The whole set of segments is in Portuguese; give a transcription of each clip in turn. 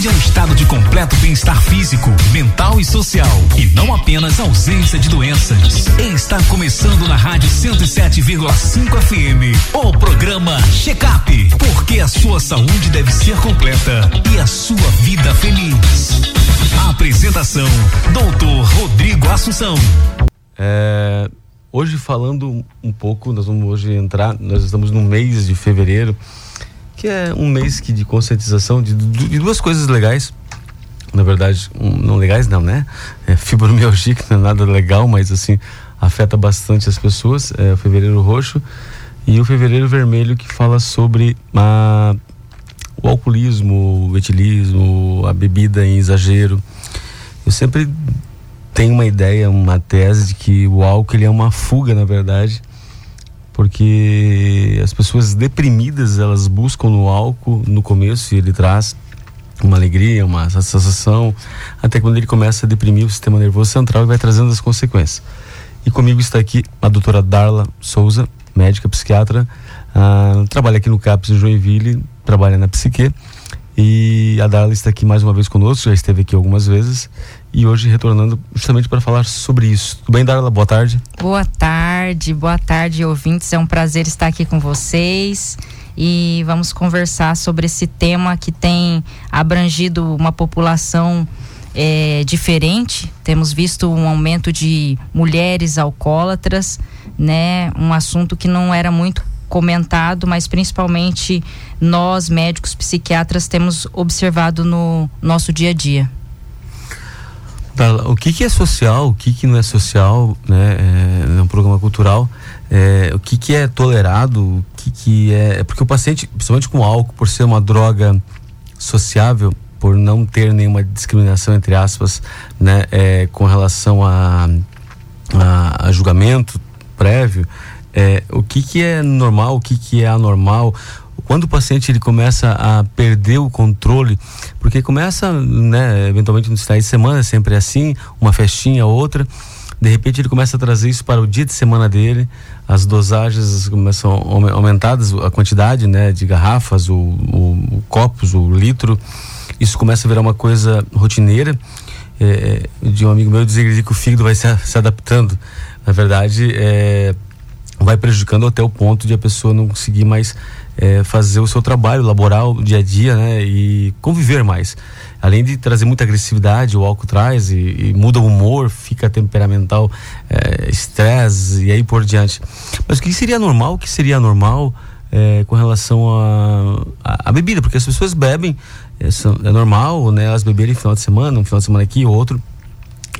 Saúde é um estado de completo bem-estar físico, mental e social. E não apenas ausência de doenças. Está começando na Rádio 107,5 FM o programa Check Up. Porque a sua saúde deve ser completa e a sua vida feliz. A apresentação: Doutor Rodrigo Assunção. É, hoje falando um pouco, nós vamos hoje entrar, nós estamos no mês de fevereiro que é um mês que de conscientização de, de duas coisas legais. Na verdade, um, não legais não, né? É, fibromialgia, que não é nada legal, mas assim, afeta bastante as pessoas. É o fevereiro roxo e o fevereiro vermelho que fala sobre a, o alcoolismo, o etilismo, a bebida em exagero. Eu sempre tenho uma ideia, uma tese de que o álcool ele é uma fuga, na verdade, porque as pessoas deprimidas elas buscam no álcool no começo e ele traz uma alegria, uma sensação, até quando ele começa a deprimir o sistema nervoso central e vai trazendo as consequências. E comigo está aqui a doutora Darla Souza, médica psiquiatra, uh, trabalha aqui no CAPS em Joinville, trabalha na psique e a Darla está aqui mais uma vez conosco, já esteve aqui algumas vezes e hoje retornando justamente para falar sobre isso. Tudo bem, Darla? Boa tarde. Boa tarde, boa tarde, ouvintes. É um prazer estar aqui com vocês e vamos conversar sobre esse tema que tem abrangido uma população é, diferente. Temos visto um aumento de mulheres alcoólatras, né? Um assunto que não era muito comentado, mas principalmente nós, médicos psiquiatras, temos observado no nosso dia a dia. O que, que é social, o que, que não é social, né? É, é um programa cultural. É, o que, que é tolerado, o que, que é. Porque o paciente, principalmente com álcool, por ser uma droga sociável, por não ter nenhuma discriminação, entre aspas, né, é, com relação a, a, a julgamento prévio, é, o que, que é normal, o que, que é anormal, quando o paciente ele começa a perder o controle, porque começa, né, eventualmente no finais de semana, sempre é assim, uma festinha, outra, de repente ele começa a trazer isso para o dia de semana dele, as dosagens começam aumentadas, a quantidade, né, de garrafas, o, o, o copos, o litro, isso começa a virar uma coisa rotineira. É, de um amigo meu dizer que o fígado vai se, se adaptando. Na verdade, é, vai prejudicando até o ponto de a pessoa não conseguir mais é, fazer o seu trabalho laboral dia a dia, né? E conviver mais. Além de trazer muita agressividade, o álcool traz e, e muda o humor, fica temperamental, é, estresse é, e aí por diante. Mas o que seria normal? O que seria normal é, com relação à bebida? Porque as pessoas bebem, é, é normal, né? Elas beberem final de semana, um final de semana aqui, outro.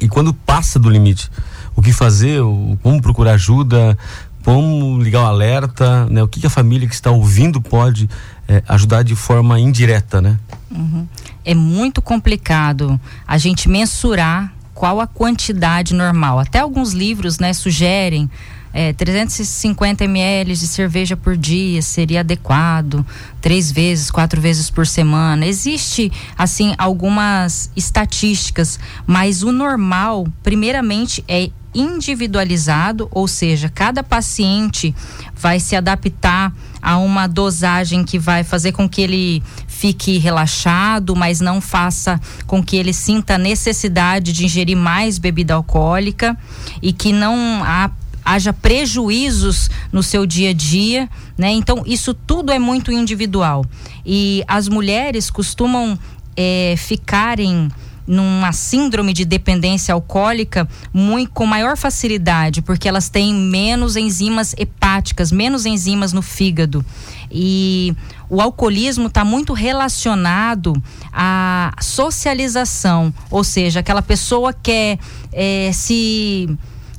E quando passa do limite, o que fazer, o, como procurar ajuda, como ligar o alerta, né? O que, que a família que está ouvindo pode é, ajudar de forma indireta, né? Uhum. É muito complicado a gente mensurar qual a quantidade normal. Até alguns livros, né, sugerem é, 350 ml de cerveja por dia seria adequado, três vezes, quatro vezes por semana. Existe, assim, algumas estatísticas, mas o normal, primeiramente, é individualizado, ou seja, cada paciente vai se adaptar a uma dosagem que vai fazer com que ele fique relaxado, mas não faça com que ele sinta necessidade de ingerir mais bebida alcoólica e que não há haja prejuízos no seu dia a dia, né? Então isso tudo é muito individual e as mulheres costumam é, ficarem numa síndrome de dependência alcoólica muito, com maior facilidade, porque elas têm menos enzimas hepáticas, menos enzimas no fígado. E o alcoolismo está muito relacionado à socialização, ou seja, aquela pessoa quer é, se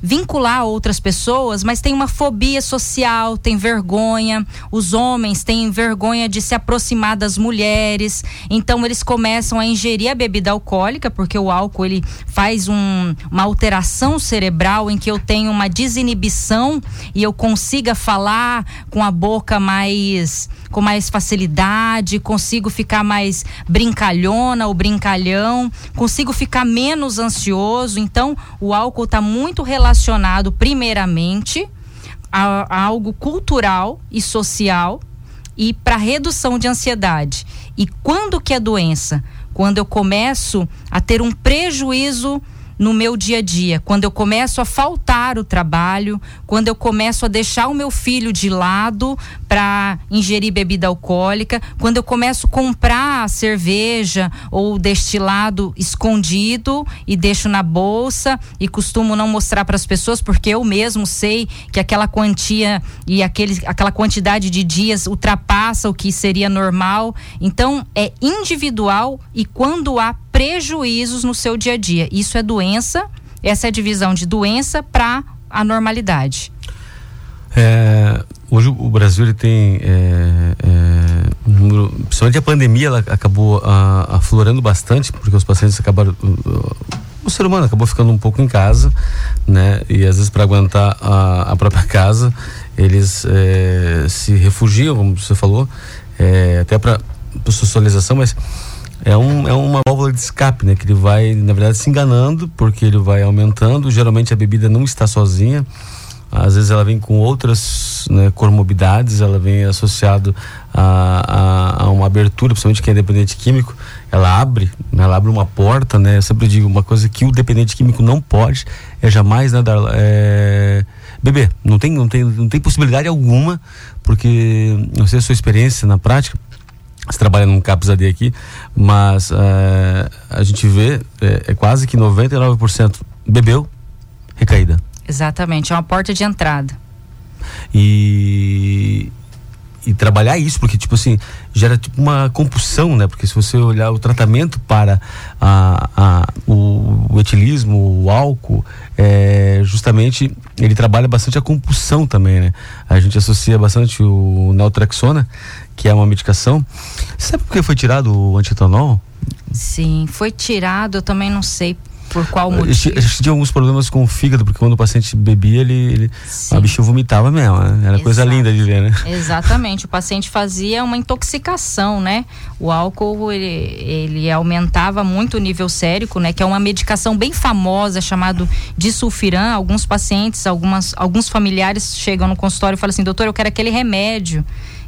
vincular outras pessoas, mas tem uma fobia social, tem vergonha. Os homens têm vergonha de se aproximar das mulheres, então eles começam a ingerir a bebida alcoólica, porque o álcool ele faz um, uma alteração cerebral em que eu tenho uma desinibição e eu consiga falar com a boca mais com mais facilidade, consigo ficar mais brincalhona ou brincalhão, consigo ficar menos ansioso. Então, o álcool está muito relacionado primeiramente a, a algo cultural e social e para redução de ansiedade. E quando que é doença? quando eu começo a ter um prejuízo no meu dia a dia, quando eu começo a faltar o trabalho, quando eu começo a deixar o meu filho de lado para ingerir bebida alcoólica, quando eu começo a comprar cerveja ou destilado escondido e deixo na bolsa e costumo não mostrar para as pessoas porque eu mesmo sei que aquela quantia e aquele, aquela quantidade de dias ultrapassa o que seria normal. Então é individual e quando há prejuízos no seu dia a dia. Isso é doença, essa é a divisão de doença para a normalidade. É, hoje o Brasil ele tem é, é, um número, principalmente a pandemia ela acabou a, aflorando bastante porque os pacientes acabaram o, ser humano acabou ficando um pouco em casa, né? E às vezes para aguentar a, a, própria casa eles é, se refugiam, como você falou, é, até para socialização, mas é, um, é uma válvula de escape, né? Que ele vai, na verdade, se enganando, porque ele vai aumentando. Geralmente a bebida não está sozinha. Às vezes ela vem com outras né, comorbidades, ela vem associado a, a, a, uma abertura, principalmente quem é dependente químico, ela abre, né, ela abre uma porta, né? Eu sempre digo uma coisa que o dependente químico não pode é jamais né, dar, é, beber. Não tem, não tem, não tem possibilidade alguma, porque não sei a sua experiência na prática você trabalha num CAPS AD aqui, mas é, a gente vê é, é quase que 99% bebeu, recaída. Exatamente, é uma porta de entrada. E, e trabalhar isso, porque, tipo assim, gera tipo uma compulsão, né? Porque se você olhar o tratamento para a, a, o, o etilismo, o álcool, é, justamente ele trabalha bastante a compulsão também, né? A gente associa bastante o naltrexona, que é uma medicação. Sabe por que foi tirado o antietanol? Sim, foi tirado, eu também não sei por qual motivo? A gente tinha alguns problemas com o fígado, porque quando o paciente bebia, ele, ele a bichinha vomitava mesmo. Né? Era Exato. coisa linda de ver, né? Exatamente. O paciente fazia uma intoxicação, né? O álcool, ele, ele aumentava muito o nível sérico, né? Que é uma medicação bem famosa, chamado disulfiram. Alguns pacientes, algumas, alguns familiares chegam no consultório e falam assim, doutor, eu quero aquele remédio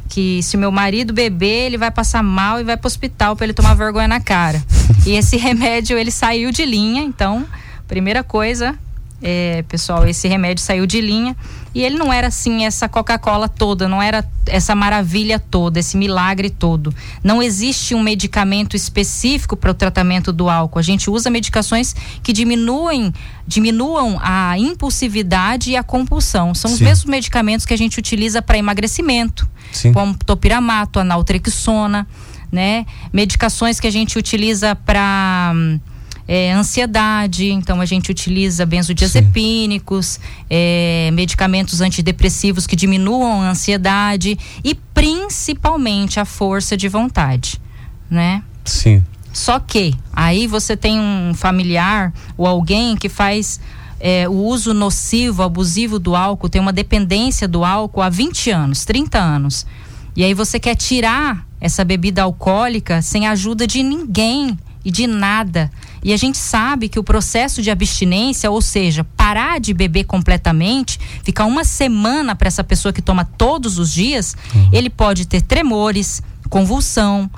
que se meu marido beber, ele vai passar mal e vai para o hospital para ele tomar vergonha na cara. e esse remédio ele saiu de linha, então, primeira coisa, é, pessoal, esse remédio saiu de linha e ele não era assim essa Coca-Cola toda, não era essa maravilha toda, esse milagre todo. Não existe um medicamento específico para o tratamento do álcool. A gente usa medicações que diminuem, diminuam a impulsividade e a compulsão. São Sim. os mesmos medicamentos que a gente utiliza para emagrecimento, Sim. como topiramato, analtrexona, né? Medicações que a gente utiliza para é, ansiedade, então a gente utiliza benzodiazepínicos, é, medicamentos antidepressivos que diminuam a ansiedade e principalmente a força de vontade, né? Sim. Só que aí você tem um familiar ou alguém que faz é, o uso nocivo, abusivo do álcool, tem uma dependência do álcool há 20 anos, 30 anos. E aí você quer tirar essa bebida alcoólica sem a ajuda de ninguém e de nada. E a gente sabe que o processo de abstinência, ou seja, parar de beber completamente, ficar uma semana para essa pessoa que toma todos os dias, uhum. ele pode ter tremores, convulsão,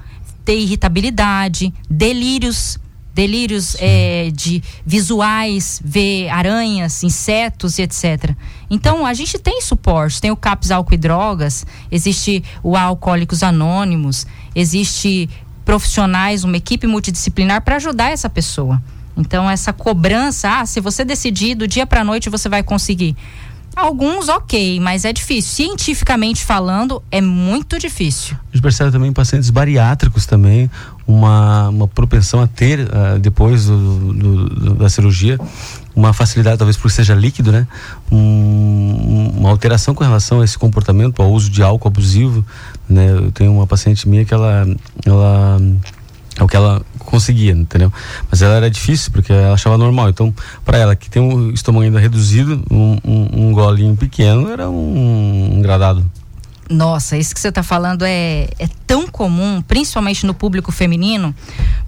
ter irritabilidade, delírios delírios é, de visuais, ver aranhas, insetos e etc. Então a gente tem suporte, tem o CAPS Álcool e Drogas, existe o Alcoólicos Anônimos, existe profissionais, uma equipe multidisciplinar para ajudar essa pessoa. Então essa cobrança, ah, se você decidir do dia para noite você vai conseguir. Alguns, ok, mas é difícil. Cientificamente falando, é muito difícil. A gente percebe também pacientes bariátricos também uma, uma propensão a ter, uh, depois do, do, do, da cirurgia, uma facilidade, talvez por seja líquido, né? Um, uma alteração com relação a esse comportamento, ao uso de álcool abusivo, né? Eu tenho uma paciente minha que ela, ela é o que ela conseguia, entendeu? Mas ela era difícil porque ela achava normal. Então, para ela que tem um estômago ainda reduzido, um, um, um golinho pequeno era um, um gradado. Nossa, isso que você está falando é, é tão comum, principalmente no público feminino,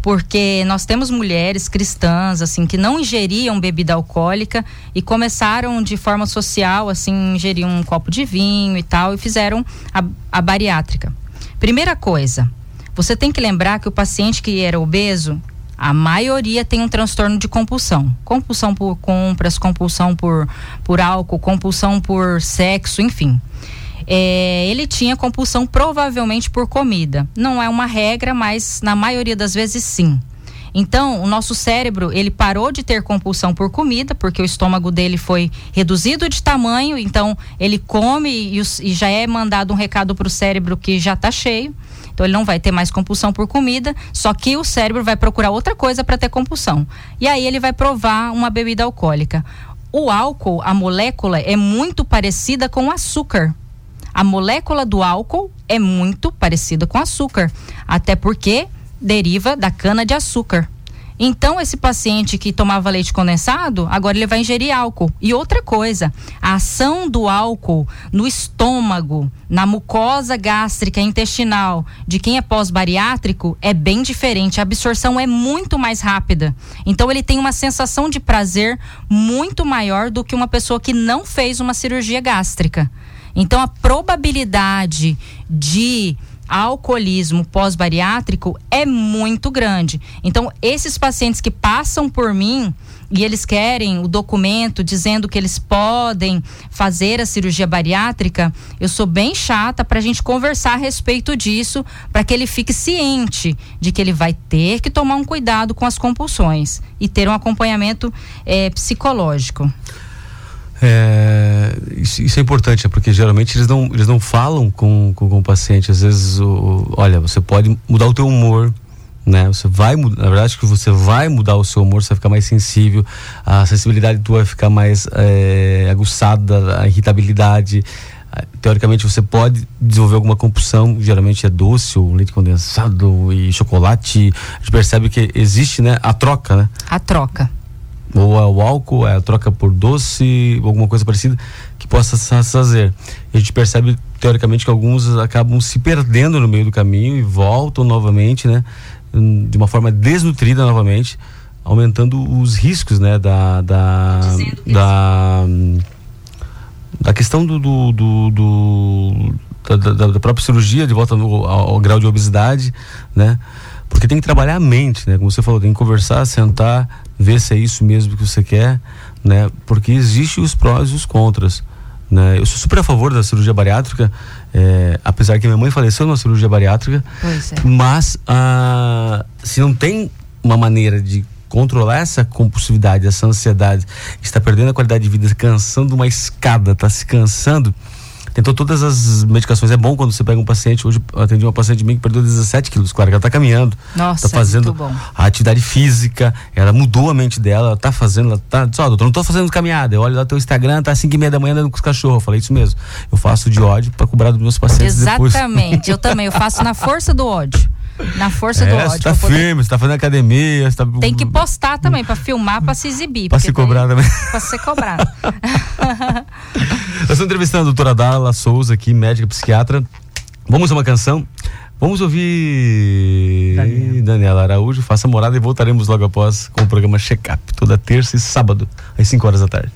porque nós temos mulheres cristãs, assim, que não ingeriam bebida alcoólica e começaram de forma social, assim, ingerir um copo de vinho e tal, e fizeram a, a bariátrica. Primeira coisa, Você tem que lembrar que o paciente que era obeso, a maioria tem um transtorno de compulsão. Compulsão por compras, compulsão por, por álcool, compulsão por sexo, enfim. É, ele tinha compulsão provavelmente por comida. Não é uma regra, mas na maioria das vezes sim. Então, o nosso cérebro, ele parou de ter compulsão por comida, porque o estômago dele foi reduzido de tamanho, então ele come e, e já é mandado um recado para o cérebro que já está cheio. Então ele não vai ter mais compulsão por comida, só que o cérebro vai procurar outra coisa para ter compulsão. E aí ele vai provar uma bebida alcoólica. O álcool, a molécula é muito parecida com o açúcar. A molécula do álcool é muito parecida com açúcar, até porque deriva da cana de açúcar. Então, esse paciente que tomava leite condensado, agora ele vai ingerir álcool. E outra coisa, a ação do álcool no estômago, na mucosa gástrica intestinal de quem é pós-bariátrico é bem diferente. A absorção é muito mais rápida. Então, ele tem uma sensação de prazer muito maior do que uma pessoa que não fez uma cirurgia gástrica. Então, a probabilidade de alcoolismo pós-bariátrico é muito grande. Então, esses pacientes que passam por mim e eles querem o documento dizendo que eles podem fazer a cirurgia bariátrica, eu sou bem chata para a gente conversar a respeito disso, para que ele fique ciente de que ele vai ter que tomar um cuidado com as compulsões e ter um acompanhamento é, psicológico. É, isso, isso, é importante, é porque geralmente eles não, eles não falam com, com, com o paciente. Às vezes, o, olha, você pode mudar o teu humor, né? Você vai, na verdade, que você vai mudar o seu humor, você vai ficar mais sensível, a sensibilidade tua vai ficar mais é, aguçada, a irritabilidade. Teoricamente, você pode desenvolver alguma compulsão, geralmente é doce, ou leite condensado e chocolate. A gente percebe que existe, né, a troca, né? A troca ou é o álcool, é a troca por doce, alguma coisa parecida que possa fazer. A gente percebe teoricamente que alguns acabam se perdendo no meio do caminho e voltam novamente, né, de uma forma desnutrida novamente, aumentando os riscos, né, da da da, da questão do, do, do, do da, da, da, própria cirurgia de volta no, ao, ao grau de obesidade, né? Porque tem que trabalhar a mente, né? Como você falou, tem que conversar, sentar, ver se é isso mesmo que você quer, né? Porque existe os prós e os contras. Né? Eu sou super a favor da cirurgia bariátrica, é, apesar que minha mãe faleceu numa cirurgia bariátrica, é. mas ah, se não tem uma maneira de controlar essa compulsividade, essa ansiedade, está perdendo a qualidade de vida, cansando uma escada, está se cansando, tentou todas as medicações. É bom quando você pega um paciente. Hoje eu atendi uma paciente minha que perdeu 17 quilos. Claro que ela está caminhando. Nossa, está fazendo a atividade física. Ela mudou a mente dela. Ela está fazendo. Ela tá. Só, doutor, não estou fazendo caminhada. Eu olho lá teu Instagram, tá 5 e meia da manhã andando com os cachorros. Eu falei isso mesmo. Eu faço de ódio para cobrar dos meus pacientes Exatamente. Eu também. Eu faço na força do ódio. Na força é, do ódio. Você tá poder... firme, você tá fazendo academia. Tá... Tem que postar também, para filmar, para se exibir. Para se cobrar também. Para ser cobrado. Nós estamos entrevistando a doutora Dala Souza aqui, médica psiquiatra. Vamos a uma canção. Vamos ouvir Daniela. Daniela Araújo, faça morada e voltaremos logo após com o programa Check-up, toda terça e sábado, às 5 horas da tarde.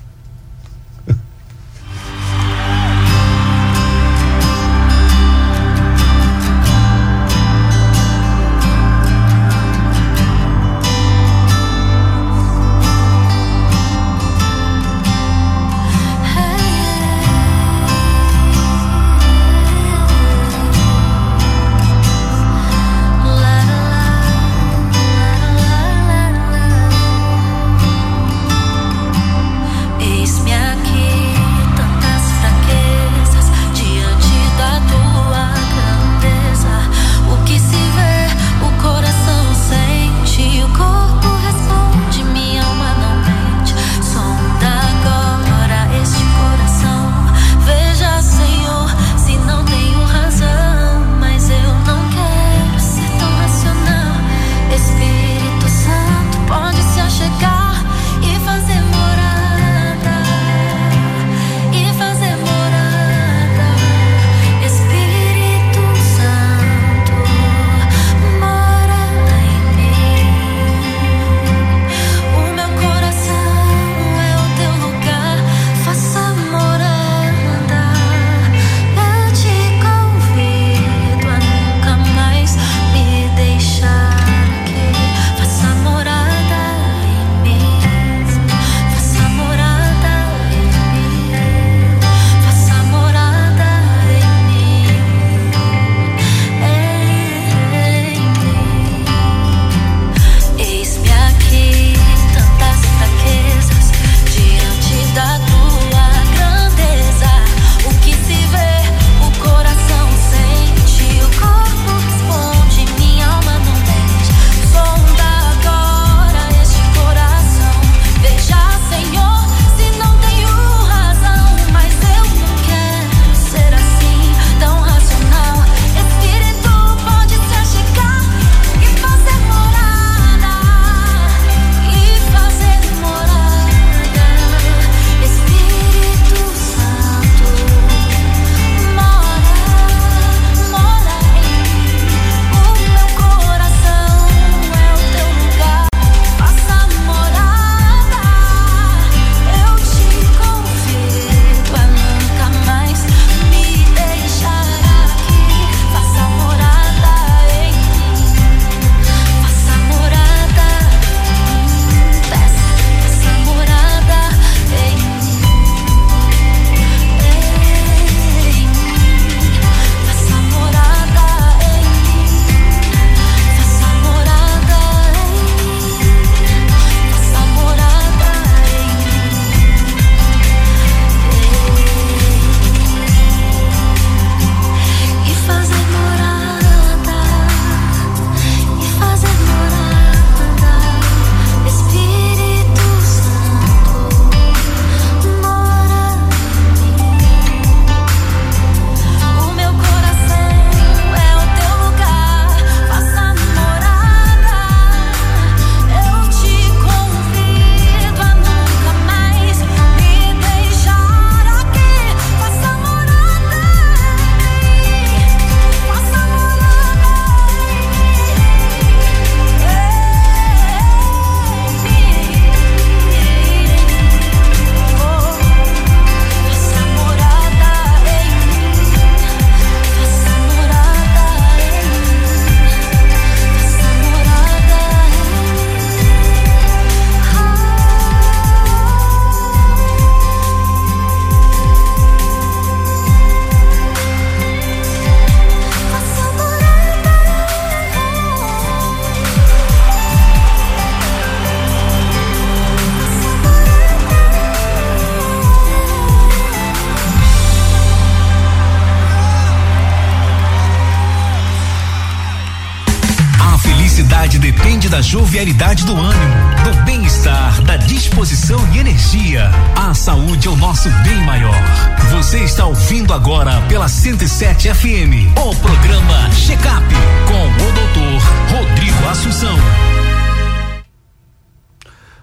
Ouvindo agora pela 107 FM o programa Check Up com o doutor Rodrigo Assunção.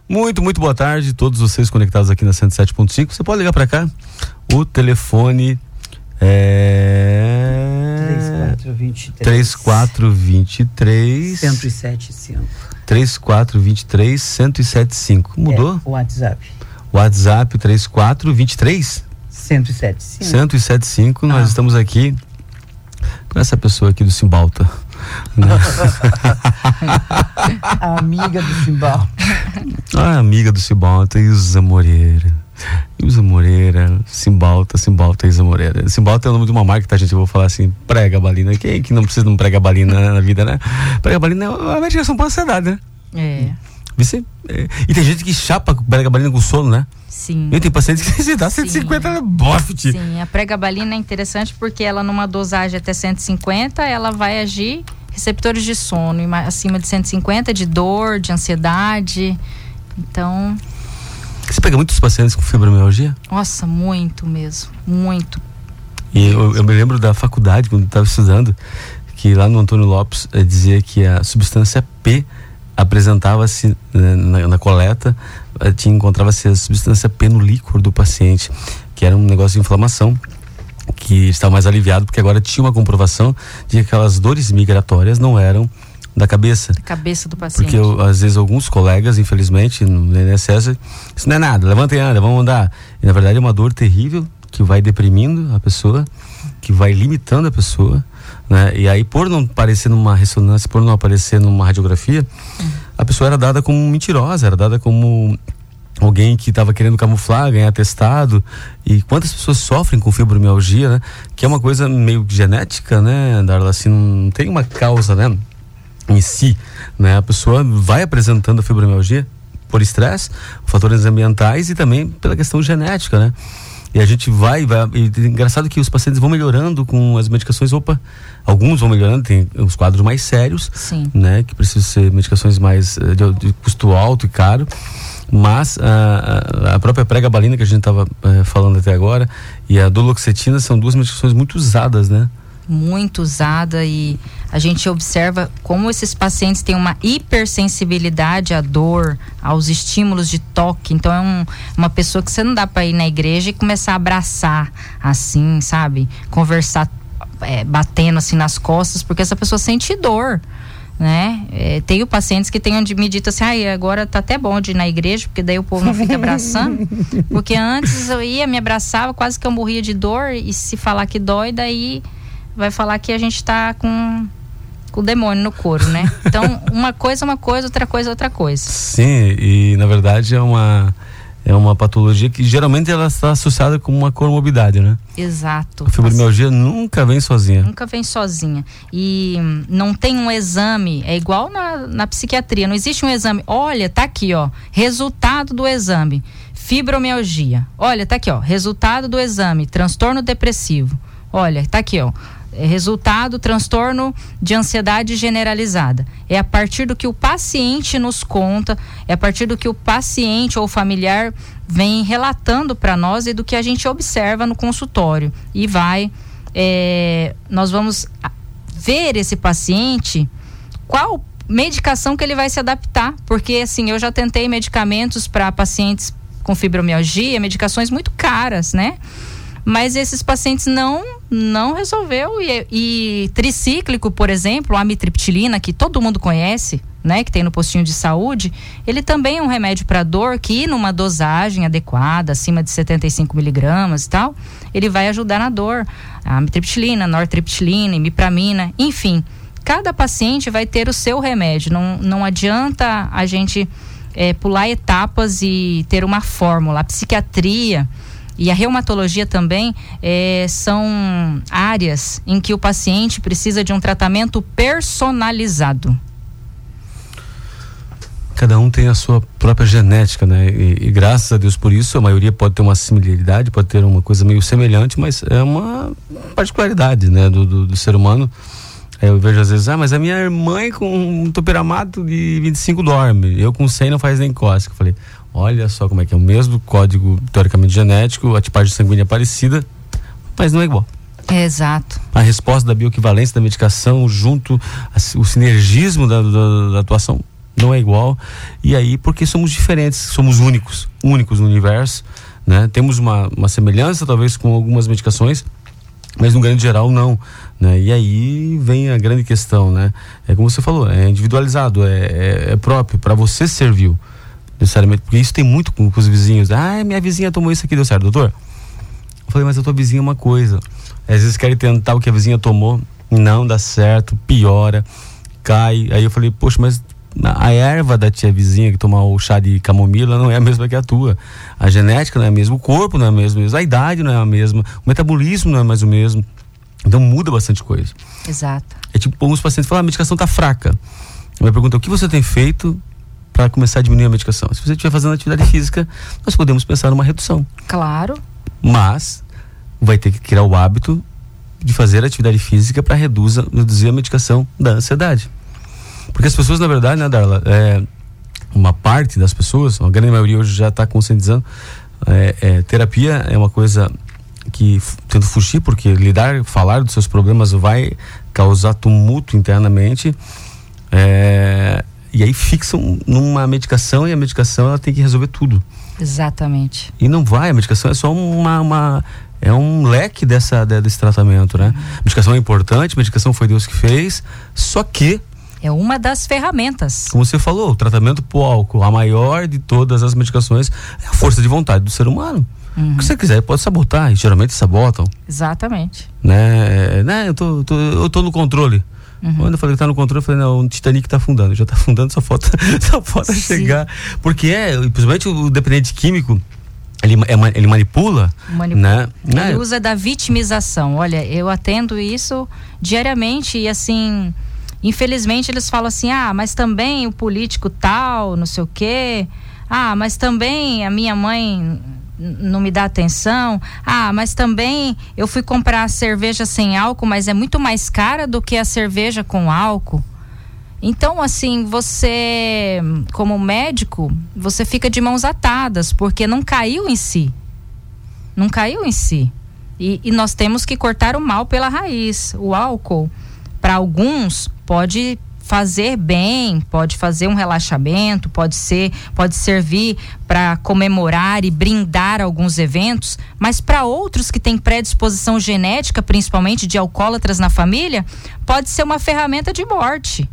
Muito, muito boa tarde, todos vocês conectados aqui na 107.5. Você pode ligar para cá. O telefone é. 3423. 3423. 1075. 3423 1075. Mudou? É, o WhatsApp. WhatsApp 3423 1075. 1075. Nós ah. estamos aqui com essa pessoa aqui do Simbalta. Né? A amiga do Simbalta. A amiga do Simbalta, Isa Moreira. Ilza Moreira, Simbalta, Simbalta, Isa Moreira. Simbalta é o nome de uma marca, tá, gente? Eu vou falar assim, prega balina. Quem que não precisa de um prega balina na vida, né? Prega balina é a medicação para ansiedade, né? É. Você, é. E tem gente que chapa prega balina com sono, né? Sim. E tem pacientes que se dá 150 é boft. Sim, a pregabalina é interessante porque ela numa dosagem até 150, ela vai agir receptores de sono, acima de 150 de dor, de ansiedade. Então, você pega muitos pacientes com fibromialgia? Nossa, muito mesmo, muito. E eu, eu me lembro da faculdade, quando estava estudando, que lá no Antônio Lopes eh, dizia que a substância P apresentava-se né, na, na, coleta, eh, tinha encontrava-se a substância P no líquor do paciente, que era um negócio de inflamação que estava mais aliviado porque agora tinha uma comprovação de que aquelas dores migratórias não eram da cabeça. Da cabeça do paciente. Porque eu, às vezes alguns colegas, infelizmente, no INSS, isso não é nada, levanta e anda, vamos andar. E na verdade é uma dor terrível que vai deprimindo a pessoa, que vai limitando a pessoa, né? E aí por não aparecer numa ressonância, por não aparecer numa radiografia, a pessoa era dada como mentirosa, era dada como alguém que estava querendo camuflar, ganhar testado. E quantas pessoas sofrem com fibromialgia, né? Que é uma coisa meio genética, né, Darla? Assim, não tem uma causa, né? em si, né? A pessoa vai apresentando a fibromialgia por estresse, fatores ambientais e também pela questão genética, né? E a gente vai, vai e é engraçado que os pacientes vão melhorando com as medicações, opa, alguns vão melhorando, tem os quadros mais sérios, Sim. né, que precisam ser medicações mais eh, de, de custo alto e caro, mas a, a própria pregabalina que a gente estava eh, falando até agora e a duloxetina são duas medicações muito usadas, né? Muito usada e a gente observa como esses pacientes têm uma hipersensibilidade à dor, aos estímulos de toque. Então é um, uma pessoa que você não dá para ir na igreja e começar a abraçar assim, sabe? Conversar é, batendo assim nas costas, porque essa pessoa sente dor né? É, tenho pacientes que tenham me dito assim, ah, agora tá até bom de ir na igreja, porque daí o povo não fica abraçando. porque antes eu ia, me abraçava, quase que eu morria de dor, e se falar que dói, daí vai falar que a gente está com com o demônio no couro, né? Então, uma coisa é uma coisa, outra coisa é outra coisa. Sim, e na verdade é uma é uma patologia que geralmente ela está associada com uma comorbidade, né? Exato. A fibromialgia nunca vem sozinha. Nunca vem sozinha. E não tem um exame, é igual na, na psiquiatria, não existe um exame. Olha, tá aqui, ó, resultado do exame. Fibromialgia. Olha, tá aqui, ó, resultado do exame, transtorno depressivo. Olha, tá aqui, ó resultado transtorno de ansiedade generalizada. É a partir do que o paciente nos conta, é a partir do que o paciente ou familiar vem relatando para nós e do que a gente observa no consultório. E vai, é, nós vamos ver esse paciente qual medicação que ele vai se adaptar, porque assim, eu já tentei medicamentos para pacientes com fibromialgia, medicações muito caras, né? Mas esses pacientes não não resolveu e, e tricíclico, por exemplo, a amitriptilina que todo mundo conhece, né, que tem no postinho de saúde, ele também é um remédio para dor que numa dosagem adequada, acima de 75 miligramas e tal, ele vai ajudar na dor. A amitriptilina, nortriptilina, imipramina, enfim, cada paciente vai ter o seu remédio. Não, não adianta a gente é, pular etapas e ter uma fórmula. A psiquiatria e a reumatologia também é, são áreas em que o paciente precisa de um tratamento personalizado. Cada um tem a sua própria genética, né? E, e, graças a Deus por isso, a maioria pode ter uma similaridade, pode ter uma coisa meio semelhante, mas é uma particularidade, né, do, do, do ser humano. Aí eu vejo às vezes, ah, mas a minha irmã com um toperamato de 25 dorme, eu com 100 não faz nem cócega. Falei, olha só como é que é o mesmo código teoricamente genético, a tipagem sanguínea é parecida, mas não é igual. Exato. A resposta da bioequivalência da medicação junto o sinergismo da, da, da atuação não é igual. E aí, porque somos diferentes, somos únicos, únicos no universo, né? Temos uma, uma semelhança talvez com algumas medicações, mas no grande geral não, né? E aí vem a grande questão, né? É como você falou, é individualizado, é, é, é próprio, para você serviu, necessariamente, porque isso tem muito com, com os vizinhos. Ah, minha vizinha tomou isso aqui, deu certo, doutor? Eu falei, mas a tua vizinha é uma coisa. Às vezes querem tentar o que a vizinha tomou, não dá certo, piora, cai. Aí eu falei, poxa, mas a erva da tia vizinha que toma o chá de camomila não é a mesma que a tua. A genética não é a mesma, o corpo não é a mesma, a idade não é a mesma, o metabolismo não é mais o mesmo. Então muda bastante coisa. Exato. É tipo, alguns pacientes falam, ah, a medicação está fraca. Eu pergunta, o que você tem feito para começar a diminuir a medicação? Se você estiver fazendo atividade física, nós podemos pensar numa redução. Claro. Mas vai ter que criar o hábito de fazer atividade física para reduzir a medicação da ansiedade. Porque as pessoas, na verdade, né, Darla, é, uma parte das pessoas, a grande maioria hoje já está conscientizando, é, é, terapia é uma coisa que tento fugir, porque lidar, falar dos seus problemas vai causar tumulto internamente. É, e aí fixam numa medicação e a medicação ela tem que resolver tudo. Exatamente. E não vai, a medicação é só uma, uma é um leque dessa, desse tratamento, né? Uhum. Medicação é importante, medicação foi Deus que fez, só que é uma das ferramentas. Como você falou, o tratamento por álcool, a maior de todas as medicações, é a força de vontade do ser humano. Uhum. O que você quiser, pode sabotar, e geralmente sabotam. Exatamente. Né, né eu, tô, tô, eu tô no controle. Uhum. Quando eu falei que tá no controle, eu falei, não, o Titanic tá afundando. Já tá afundando, só falta, só falta chegar. Porque é, principalmente o dependente químico, ele, é, ele manipula, manipula. Né? Ele né? usa da vitimização. Olha, eu atendo isso diariamente e assim Infelizmente eles falam assim: ah, mas também o político tal, não sei o quê. Ah, mas também a minha mãe não me dá atenção. Ah, mas também eu fui comprar cerveja sem álcool, mas é muito mais cara do que a cerveja com álcool. Então, assim, você, como médico, você fica de mãos atadas, porque não caiu em si. Não caiu em si. E, e nós temos que cortar o mal pela raiz. O álcool, para alguns, pode fazer bem, pode fazer um relaxamento, pode ser, pode servir para comemorar e brindar alguns eventos, mas para outros que têm predisposição genética, principalmente de alcoólatras na família, pode ser uma ferramenta de morte.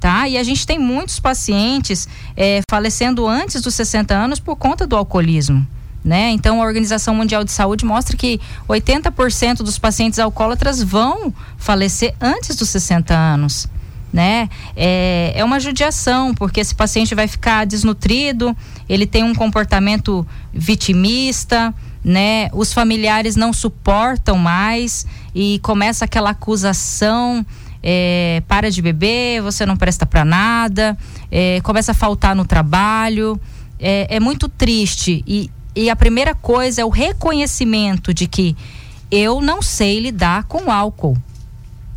Tá? E a gente tem muitos pacientes é, falecendo antes dos 60 anos por conta do alcoolismo. Né? Então a Organização Mundial de Saúde mostra que 80% dos pacientes alcoólatras vão falecer antes dos 60 anos. Né? É, é uma judiação, porque esse paciente vai ficar desnutrido, ele tem um comportamento vitimista, né? Os familiares não suportam mais e começa aquela acusação é, para de beber, você não presta para nada, é, começa a faltar no trabalho. É, é, muito triste e, e a primeira coisa é o reconhecimento de que eu não sei lidar com álcool.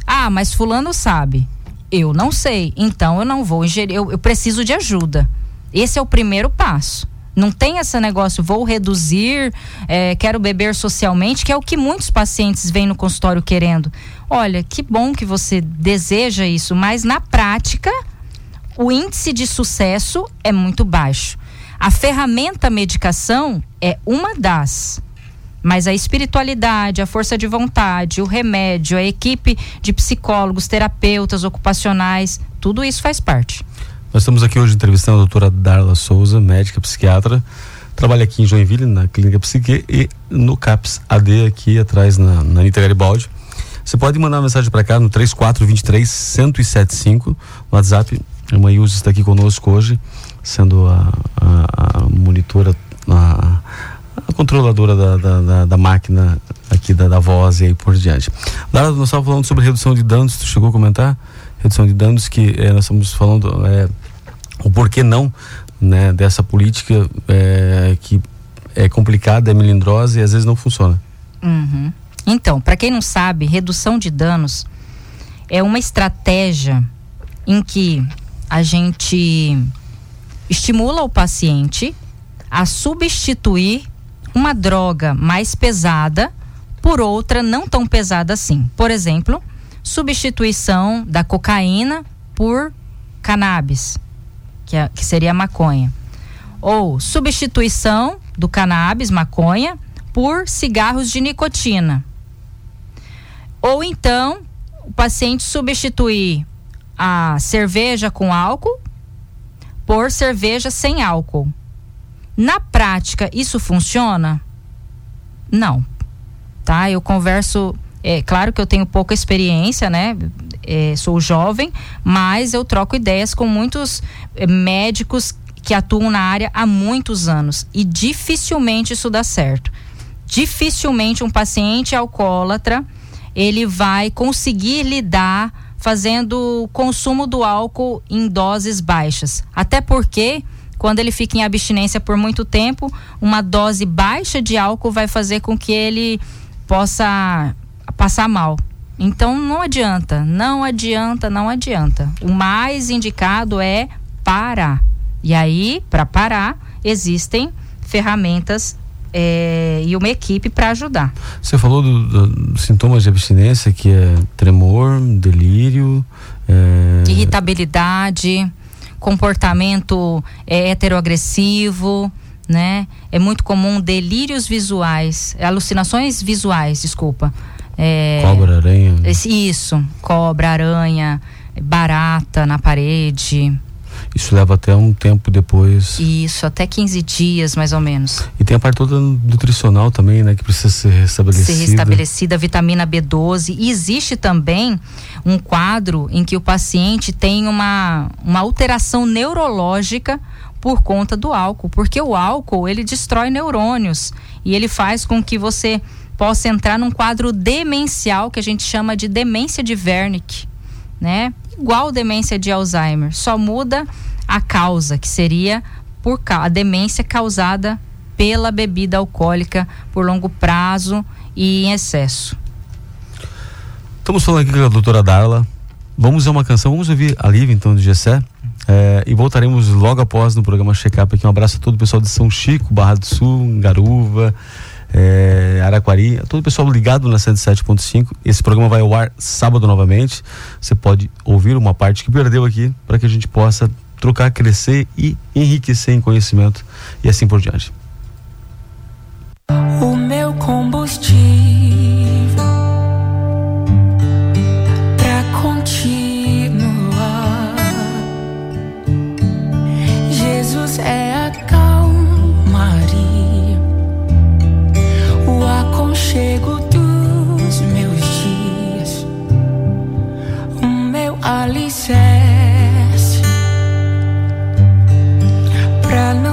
Ah, mas fulano sabe. Eu não sei, então eu não vou ingerir, eu, eu preciso de ajuda. Esse é o primeiro passo. Não tem esse negócio, vou reduzir, é, quero beber socialmente, que é o que muitos pacientes vêm no consultório querendo. Olha, que bom que você deseja isso, mas na prática, o índice de sucesso é muito baixo. A ferramenta medicação é uma das. Mas a espiritualidade, a força de vontade, o remédio, a equipe de psicólogos, terapeutas ocupacionais, tudo isso faz parte. Nós estamos aqui hoje entrevistando a doutora Darla Souza, médica psiquiatra. Trabalha aqui em Joinville, na Clínica Psique e no CAPS AD, aqui atrás na, na Garibaldi. Você pode mandar uma mensagem para cá no 3423 1075 no WhatsApp. A Maíus está aqui conosco hoje sendo a, a, a monitora, a, a controladora da, da, da, da, máquina aqui da, da voz e aí por diante. Lara, nós estávamos falando sobre redução de danos, tu chegou a comentar? Redução de danos que é, nós estamos falando é, o porquê não né, dessa política é, que é complicada, é melindrosa e às vezes não funciona. Uhum. Então, para quem não sabe, redução de danos é uma estratégia em que a gente estimula o paciente a substituir uma droga mais pesada por outra não tão pesada assim. Por exemplo, substituição da cocaína por cannabis, que, é, que seria maconha. Ou substituição do cannabis, maconha, por cigarros de nicotina. Ou então, o paciente substituir a cerveja com álcool por cerveja sem álcool. Na prática, isso funciona? Não. Tá? Eu converso. É claro que eu tenho pouca experiência, né? É, sou jovem, mas eu troco ideias com muitos é, médicos que atuam na área há muitos anos e dificilmente isso dá certo. Dificilmente um paciente alcoólatra ele vai conseguir lidar fazendo consumo do álcool em doses baixas. Até porque quando ele fica em abstinência por muito tempo, uma dose baixa de álcool vai fazer com que ele possa passar mal. Então não adianta, não adianta, não adianta. O mais indicado é parar. E aí, para parar, existem ferramentas é, e uma equipe para ajudar. Você falou dos do sintomas de abstinência, que é tremor, delírio, é... irritabilidade comportamento é, heteroagressivo, né? É muito comum delírios visuais, alucinações visuais, desculpa. É, cobra, aranha. Isso, cobra, aranha, barata na parede. Isso leva até um tempo depois. Isso, até 15 dias mais ou menos. E tem a parte toda nutricional também, né? Que precisa ser restabelecida. Ser restabelecida, vitamina B12. E existe também um quadro em que o paciente tem uma, uma alteração neurológica por conta do álcool, porque o álcool ele destrói neurônios e ele faz com que você possa entrar num quadro demencial que a gente chama de demência de Wernicke, né? Igual demência de Alzheimer, só muda a causa, que seria por a demência causada pela bebida alcoólica por longo prazo e em excesso. Estamos falando aqui com a doutora Darla. Vamos a uma canção, vamos ouvir a Liv então do Gessé. É, e voltaremos logo após no programa Check-up aqui. Um abraço a todo o pessoal de São Chico, Barra do Sul, Garuva, é, Araquari, todo o pessoal ligado na 107.5. Esse programa vai ao ar sábado novamente. Você pode ouvir uma parte que perdeu aqui para que a gente possa trocar, crescer e enriquecer em conhecimento e assim por diante. O meu combustível alicerce pra não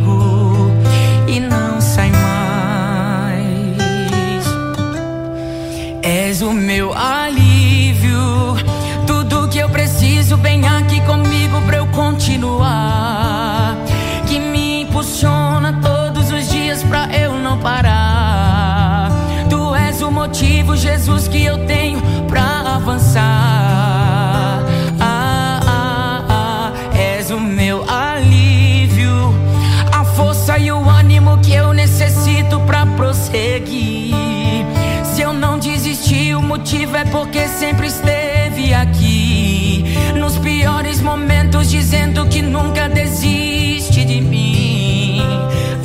motivo é porque sempre esteve aqui. Nos piores momentos, dizendo que nunca desiste de mim.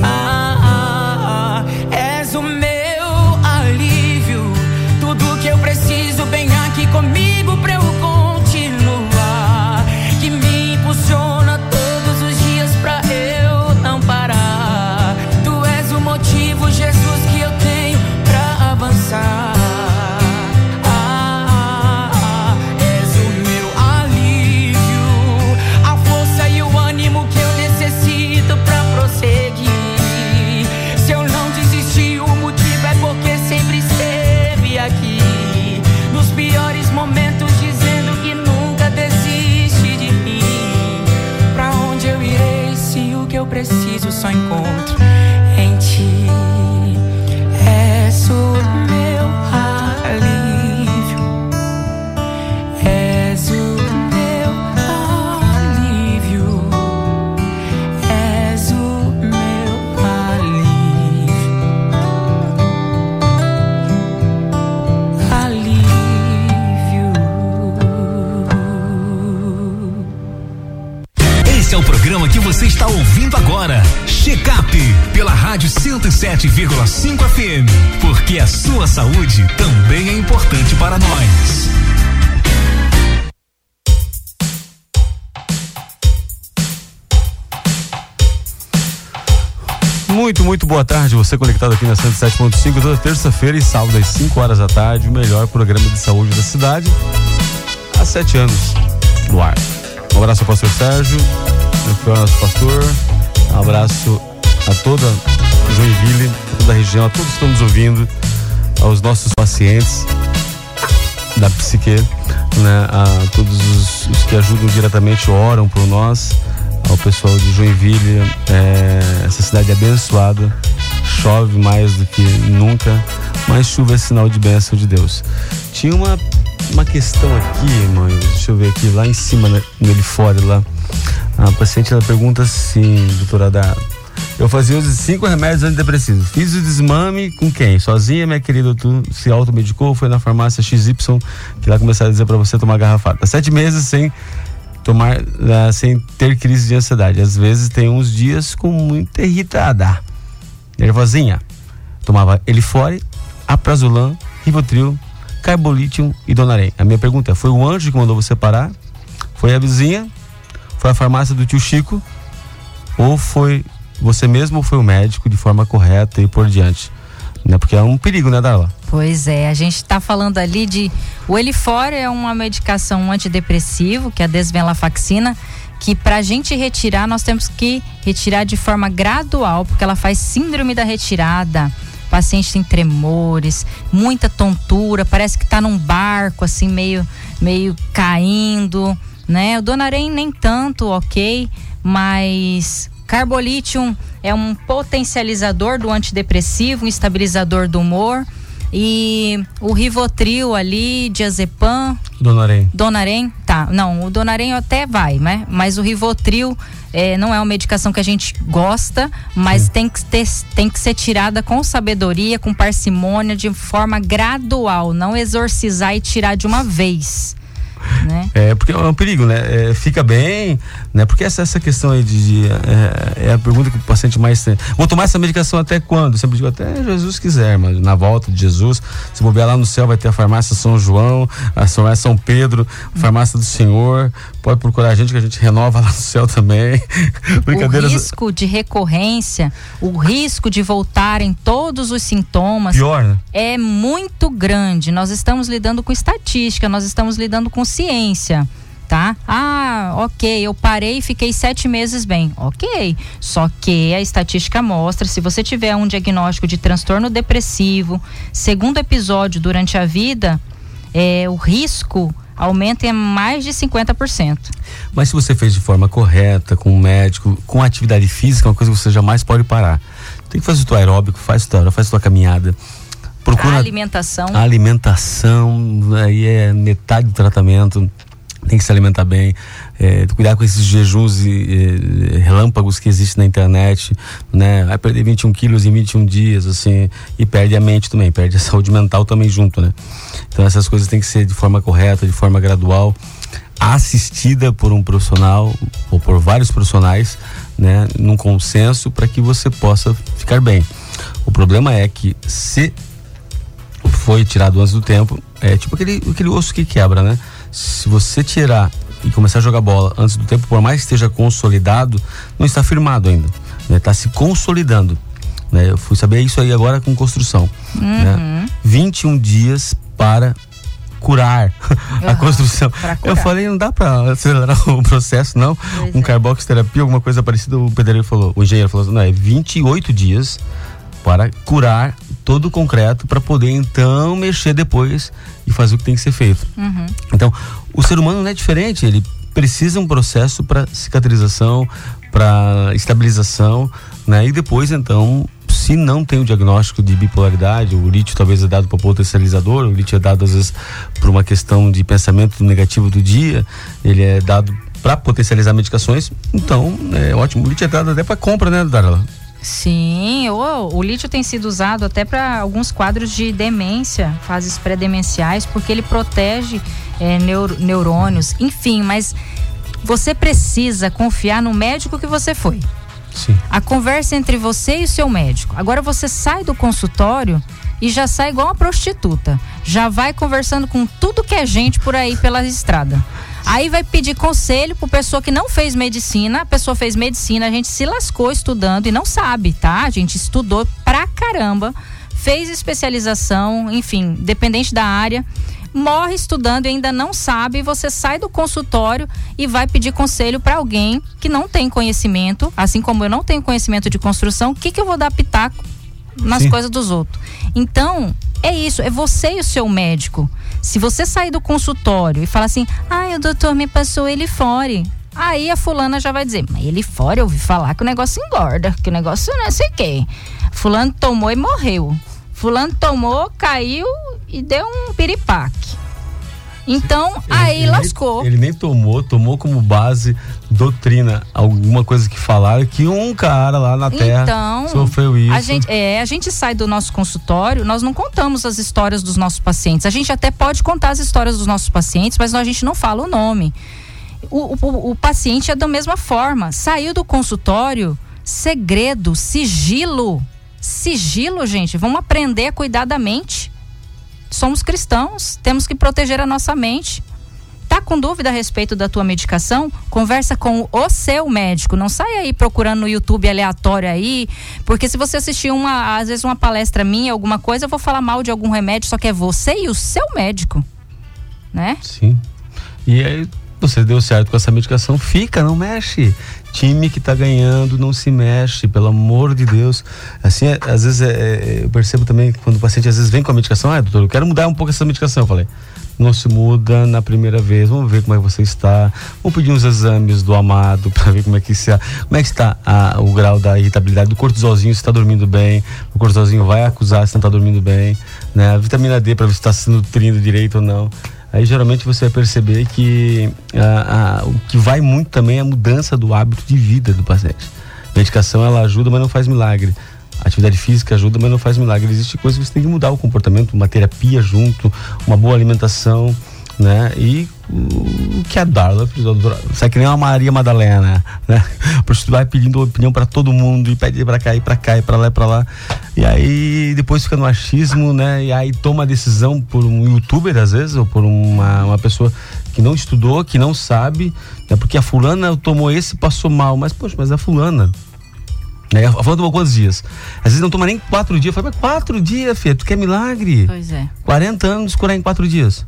Ah, ah, ah, és o meu alívio. Tudo que eu preciso, vem aqui comigo pra eu continuar. Que me impulsiona todos os dias pra eu não parar. Tu és o motivo, Jesus, que eu tenho pra avançar. Você conectado aqui na 107.5 toda terça-feira e sábado às 5 horas da tarde. O melhor programa de saúde da cidade. Há sete anos no ar. Um abraço ao pastor Sérgio, que é nosso pastor. Um abraço a toda Joinville, a toda a região, a todos que estão nos ouvindo, aos nossos pacientes da psique, né, a todos os, os que ajudam diretamente, oram por nós, ao pessoal de Joinville, é, essa cidade abençoada, chove mais do que nunca, mas chuva é sinal de bênção de Deus. Tinha uma, uma questão aqui, mãe, deixa eu ver aqui, lá em cima, né, nele fora, lá, a paciente ela pergunta assim, doutora da eu fazia os cinco remédios antidepressivos. Fiz o desmame com quem? Sozinha, minha querida? Tu se automedicou? Foi na farmácia XY que lá começaram a dizer para você tomar garrafada. Sete meses sem tomar, uh, sem ter crise de ansiedade. Às vezes tem uns dias com muita irritada. Nervosinha. Tomava Elifore, Aprazolam, Rivotril, Carbolítio e Donarém. A minha pergunta é, foi o anjo que mandou você parar? Foi a vizinha? Foi a farmácia do tio Chico? Ou foi você mesmo ou foi o médico de forma correta e por diante? Né? Porque é um perigo, né, Darla? Pois é, a gente está falando ali de. O Elifor é uma medicação antidepressivo, que é a desvenlafaxina, que para a gente retirar, nós temos que retirar de forma gradual, porque ela faz síndrome da retirada. O paciente tem tremores, muita tontura, parece que está num barco, assim, meio, meio caindo, né? O Donarém nem tanto, ok, mas Carbolítio é um potencializador do antidepressivo, um estabilizador do humor. E o Rivotril ali, diazepam. Donarém. Donarém, tá. Não, o Donarém até vai, né? Mas o Rivotril é, não é uma medicação que a gente gosta, mas tem que, ter, tem que ser tirada com sabedoria, com parcimônia, de forma gradual. Não exorcizar e tirar de uma vez. né? É, porque é um perigo, né? É, fica bem, né? Porque essa, essa questão aí de. de é, é, a pergunta que o paciente mais tem. Vou tomar essa medicação até quando? Eu sempre digo, até Jesus quiser, mas na volta de Jesus, se bobear lá no céu, vai ter a farmácia São João, a farmácia São Pedro, a farmácia do Senhor. Pode procurar a gente que a gente renova lá no céu também. o risco de recorrência, o risco de voltarem todos os sintomas Pior, né? é muito grande. Nós estamos lidando com estatística, nós estamos lidando com ciência tá? Ah, ok, eu parei e fiquei sete meses bem. Ok. Só que a estatística mostra, se você tiver um diagnóstico de transtorno depressivo, segundo episódio durante a vida, é, o risco aumenta em mais de 50%. Mas se você fez de forma correta, com um médico, com atividade física, é uma coisa que você jamais pode parar. Tem que fazer o teu aeróbico, faz tua, faz tua caminhada. Procura a alimentação. A alimentação, aí é metade do tratamento tem que se alimentar bem, é, cuidar com esses jejuns e, e, relâmpagos que existem na internet, né? Vai perder 21 quilos em 21 dias, assim, e perde a mente também, perde a saúde mental também junto, né? Então essas coisas têm que ser de forma correta, de forma gradual, assistida por um profissional ou por vários profissionais, né? Num consenso para que você possa ficar bem. O problema é que se foi tirado antes do tempo, é tipo aquele, aquele osso que quebra, né? Se você tirar e começar a jogar bola antes do tempo, por mais que esteja consolidado, não está firmado ainda. Está né? Tá se consolidando. Né? Eu fui saber isso aí agora com construção. Né? Uhum. Né? 21 dias para curar uhum, a construção. Eu falei, não dá para acelerar o processo, não. Pois um é. carboxterapia, alguma coisa parecida, o pedreiro falou, o engenheiro falou, não, é 28 dias para curar todo o concreto para poder então mexer depois e fazer o que tem que ser feito. Uhum. Então, o ser humano não é diferente, ele precisa um processo para cicatrização, para estabilização, né? E depois então, se não tem o diagnóstico de bipolaridade, o lítio talvez é dado para potencializador, o lítio é dado às vezes por uma questão de pensamento negativo do dia, ele é dado para potencializar medicações, então é ótimo. O lítio é dado até para compra, né, Darla? Sim, o, o lítio tem sido usado até para alguns quadros de demência, fases pré-demenciais, porque ele protege é, neuro, neurônios, enfim, mas você precisa confiar no médico que você foi. Sim. A conversa entre você e o seu médico. Agora você sai do consultório e já sai igual uma prostituta. Já vai conversando com tudo que é gente por aí pela estrada. Aí vai pedir conselho para pessoa que não fez medicina. A pessoa fez medicina, a gente se lascou estudando e não sabe, tá? A gente estudou pra caramba, fez especialização, enfim, dependente da área morre estudando e ainda não sabe, você sai do consultório e vai pedir conselho para alguém que não tem conhecimento, assim como eu não tenho conhecimento de construção, o que, que eu vou dar pitaco nas Sim. coisas dos outros? Então, é isso, é você e o seu médico. Se você sair do consultório e falar assim, ai, o doutor me passou ele fora. Aí a fulana já vai dizer, mas ele fora, eu ouvi falar que o negócio engorda, que o negócio não é sei o quê. Fulano tomou e morreu. Fulano tomou, caiu e deu um piripaque. Então, ele, aí ele lascou. Ele nem tomou, tomou como base doutrina, alguma coisa que falaram que um cara lá na Terra então, sofreu isso. A gente, é, a gente sai do nosso consultório, nós não contamos as histórias dos nossos pacientes. A gente até pode contar as histórias dos nossos pacientes, mas a gente não fala o nome. O, o, o paciente é da mesma forma. Saiu do consultório, segredo, sigilo. Sigilo, gente. Vamos aprender a cuidar da mente somos cristãos, temos que proteger a nossa mente. Tá com dúvida a respeito da tua medicação? Conversa com o seu médico. Não sai aí procurando no YouTube aleatório aí, porque se você assistir uma, às vezes uma palestra minha, alguma coisa, eu vou falar mal de algum remédio, só que é você e o seu médico, né? Sim. E aí você deu certo com essa medicação, fica, não mexe time que está ganhando não se mexe, pelo amor de Deus. Assim, é, às vezes é, é, eu percebo também quando o paciente às vezes vem com a medicação, ah, doutor, eu quero mudar um pouco essa medicação. Eu falei, não se muda na primeira vez, vamos ver como é que você está, vamos pedir uns exames do amado para ver como é que está, como é que está a, o grau da irritabilidade do cortisolzinho, se está dormindo bem, o cortisolzinho vai acusar se não está dormindo bem, né? A vitamina D para ver se está se nutrindo direito ou não aí geralmente você vai perceber que a, a, o que vai muito também é a mudança do hábito de vida do paciente. Medicação ela ajuda, mas não faz milagre. Atividade física ajuda, mas não faz milagre. Existe coisas que você tem que mudar o comportamento, uma terapia junto, uma boa alimentação, né? E o que a Darla fez, sai que nem uma Maria Madalena, né? Porque vai pedindo opinião para todo mundo e pede para cá e para cá e para lá e para lá. E aí depois fica no achismo, né? E aí toma a decisão por um youtuber às vezes ou por uma, uma pessoa que não estudou, que não sabe, né? Porque a fulana tomou esse e passou mal, mas poxa, mas a fulana né? A fulana tomou quantos dias? Às vezes não toma nem quatro dias. Eu falei, mas quatro dias, filha, tu quer milagre? Pois é. 40 anos curar em quatro dias.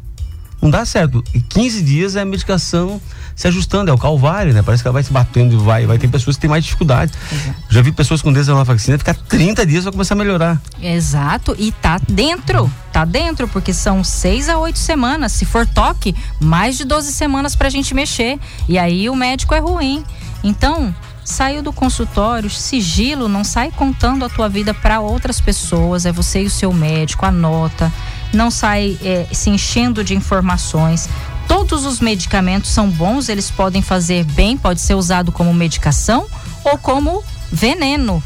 Não dá certo. E 15 dias é a medicação se ajustando, é o calvário, né? Parece que ela vai se batendo e vai. vai. Tem pessoas que têm mais dificuldade. Exato. Já vi pessoas com desenvolvacina ficar 30 dias vai começar a melhorar. Exato, e tá dentro, tá dentro, porque são seis a oito semanas. Se for toque, mais de 12 semanas pra gente mexer. E aí o médico é ruim. Então, saiu do consultório, sigilo, não sai contando a tua vida para outras pessoas, é você e o seu médico, anota, não sai é, se enchendo de informações. Todos os medicamentos são bons, eles podem fazer bem, pode ser usado como medicação ou como veneno.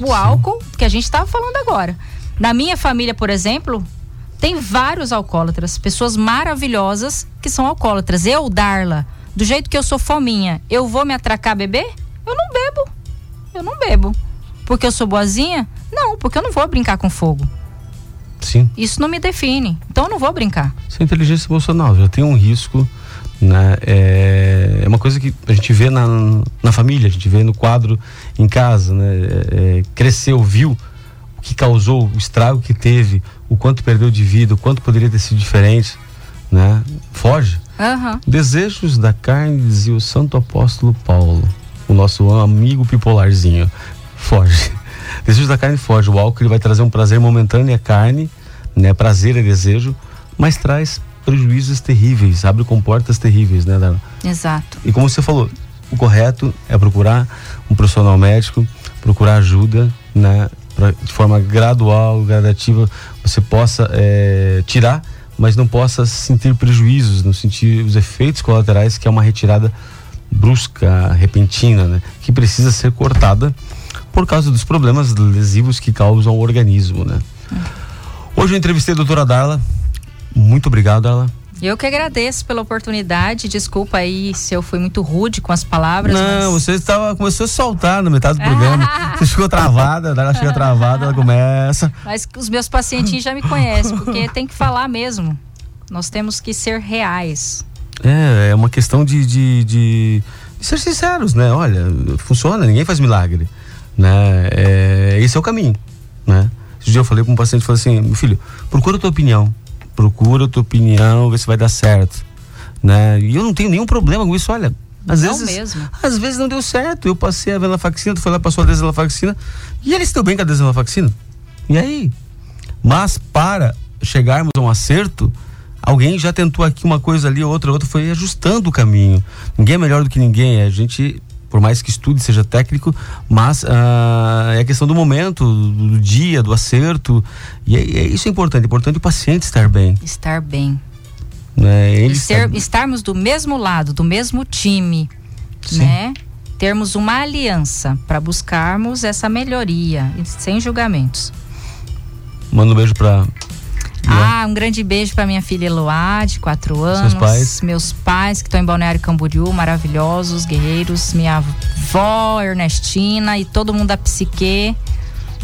O álcool, que a gente estava falando agora. Na minha família, por exemplo, tem vários alcoólatras, pessoas maravilhosas que são alcoólatras. Eu, Darla, do jeito que eu sou fominha, eu vou me atracar a beber? Eu não bebo. Eu não bebo. Porque eu sou boazinha? Não, porque eu não vou brincar com fogo. Sim. Isso não me define. Então eu não vou brincar. Isso é inteligência emocional, já tem um risco. Né? É, é uma coisa que a gente vê na, na família, a gente vê no quadro em casa, né? É, é, cresceu, viu o que causou, o estrago que teve, o quanto perdeu de vida, o quanto poderia ter sido diferente, né? Foge. Aham. Desejos da carne, dizia o santo apóstolo Paulo, o nosso amigo pipolarzinho. Foge. Desejos da carne foge. O álcool ele vai trazer um prazer momentâneo à carne, né? Prazer é desejo, mas traz prejuízos terríveis, abre comportas terríveis, né, Dana? Exato. E como você falou, o correto é procurar um profissional médico, procurar ajuda, né? Pra, de forma gradual, gradativa, você possa é, tirar, mas não possa sentir prejuízos, não sentir os efeitos colaterais, que é uma retirada brusca, repentina, né? Que precisa ser cortada por causa dos problemas lesivos que causam ao organismo, né? Hoje eu entrevistei a doutora Darla. Muito obrigado, Darla. Eu que agradeço pela oportunidade. Desculpa aí se eu fui muito rude com as palavras. Não, mas... você estava começou a soltar no metade do programa. você ficou travada, ela chega travada, ela começa. Mas os meus pacientinhos já me conhecem, porque tem que falar mesmo. Nós temos que ser reais. É, é uma questão de, de, de, de ser sinceros, né? Olha, funciona, ninguém faz milagre, né? É, esse é o caminho, né? Esse dia eu falei com um paciente, falei assim, meu filho, procura a tua opinião, procura a tua opinião, vê se vai dar certo, né? E eu não tenho nenhum problema com isso, olha, às Não vezes, mesmo. às vezes não deu certo. Eu passei a venlafaxina, tu foi lá passou a desenlafaxina e ele se deu bem com a desenlafaxina. E aí? Mas para chegarmos a um acerto, alguém já tentou aqui uma coisa ali, outra, outra, foi ajustando o caminho. Ninguém é melhor do que ninguém. A gente, por mais que estude, seja técnico, mas ah, é a questão do momento, do, dia, do acerto. E é, é- isso é importante. É importante o paciente estar bem. Estar bem. Né? Ele ser- estar- estarmos do mesmo lado, do mesmo time, Sim. né? Termos uma aliança para buscarmos essa melhoria, sem julgamentos. Manda um beijo pra. Ah, um grande beijo para minha filha Eloá, de quatro anos. pais? Meus pais, que estão em Balneário Camboriú, maravilhosos, guerreiros. Minha avó, Ernestina, e todo mundo da Psique,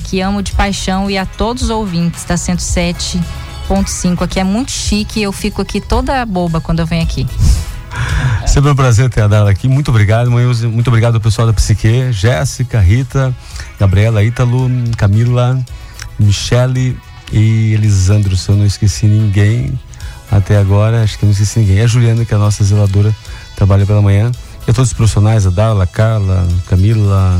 que amo de paixão. E a todos os ouvintes da 107.5 aqui. É muito chique, eu fico aqui toda boba quando eu venho aqui. Sempre um prazer ter a Darla aqui. Muito obrigado, Manhuzi. Muito obrigado ao pessoal da Psique, Jéssica, Rita, Gabriela, Ítalo, Camila, Michele e Elisandro. Se eu não esqueci ninguém até agora, acho que não esqueci ninguém. E a Juliana, que é a nossa zeladora, trabalha pela manhã. E a todos os profissionais, a Darla, a Carla, Camila,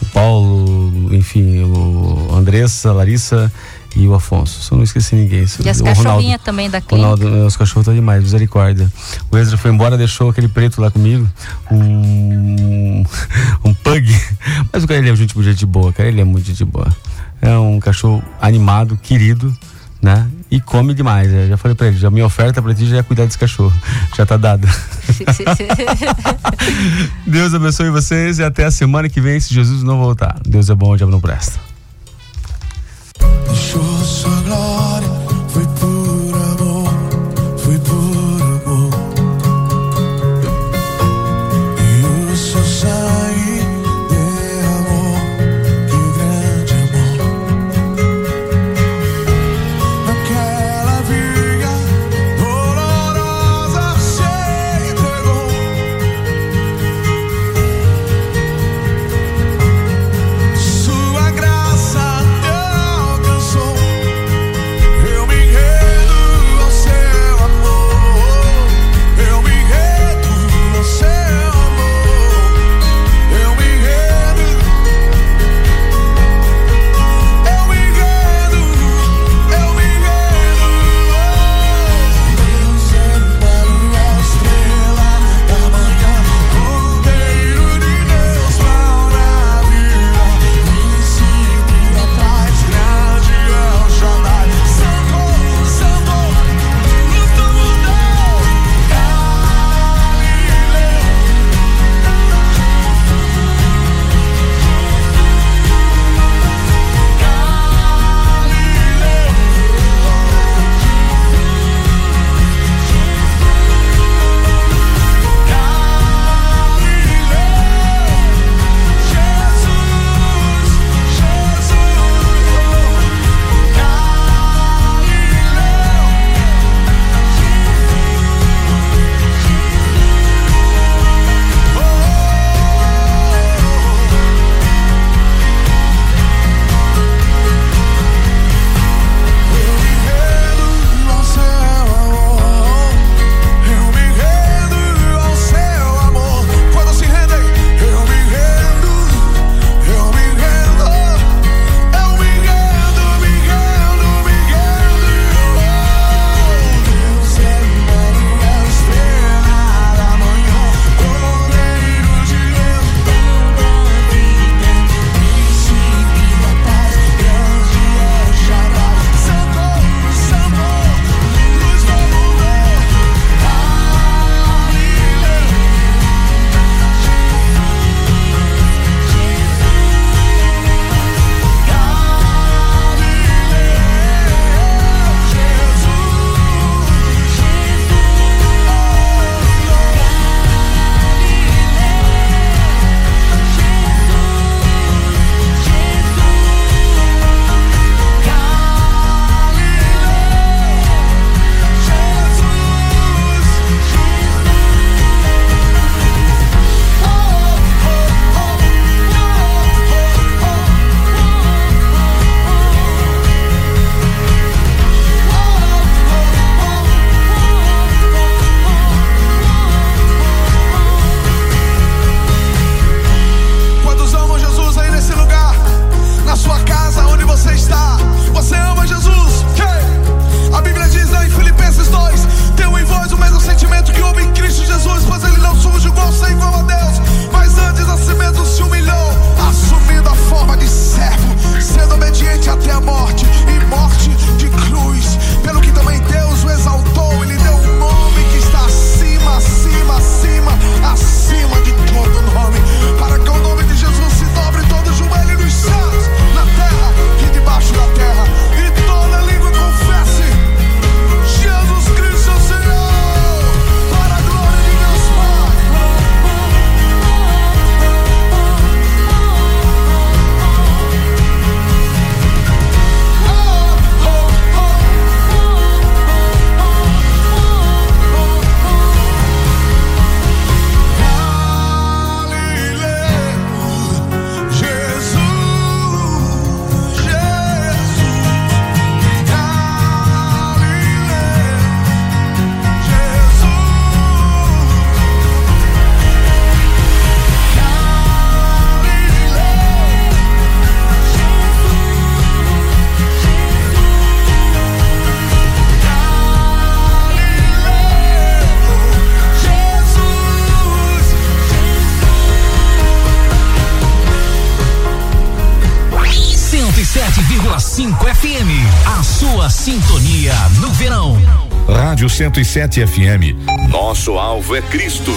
o Paulo, enfim, o Andressa, a Larissa e o Afonso. Eu não esqueci ninguém. E as cachorrinhas também da clínica. Ronaldo, os cachorros estão demais, misericórdia. O Ezra foi embora, deixou aquele preto lá comigo, um, um pug. Mas o cara ele é gente, gente boa, cara, ele é muito gente boa. É um cachorro animado, querido, né? E come demais. Eu já falei pra ele, já minha oferta pra ti já é cuidar desse cachorro. Já tá dada. Deus abençoe vocês e até a semana que vem, se Jesus não voltar. Deus é bom, o diabo não presta. Deixou sua glória, foi por 107 FM. Nosso alvo é Cristo.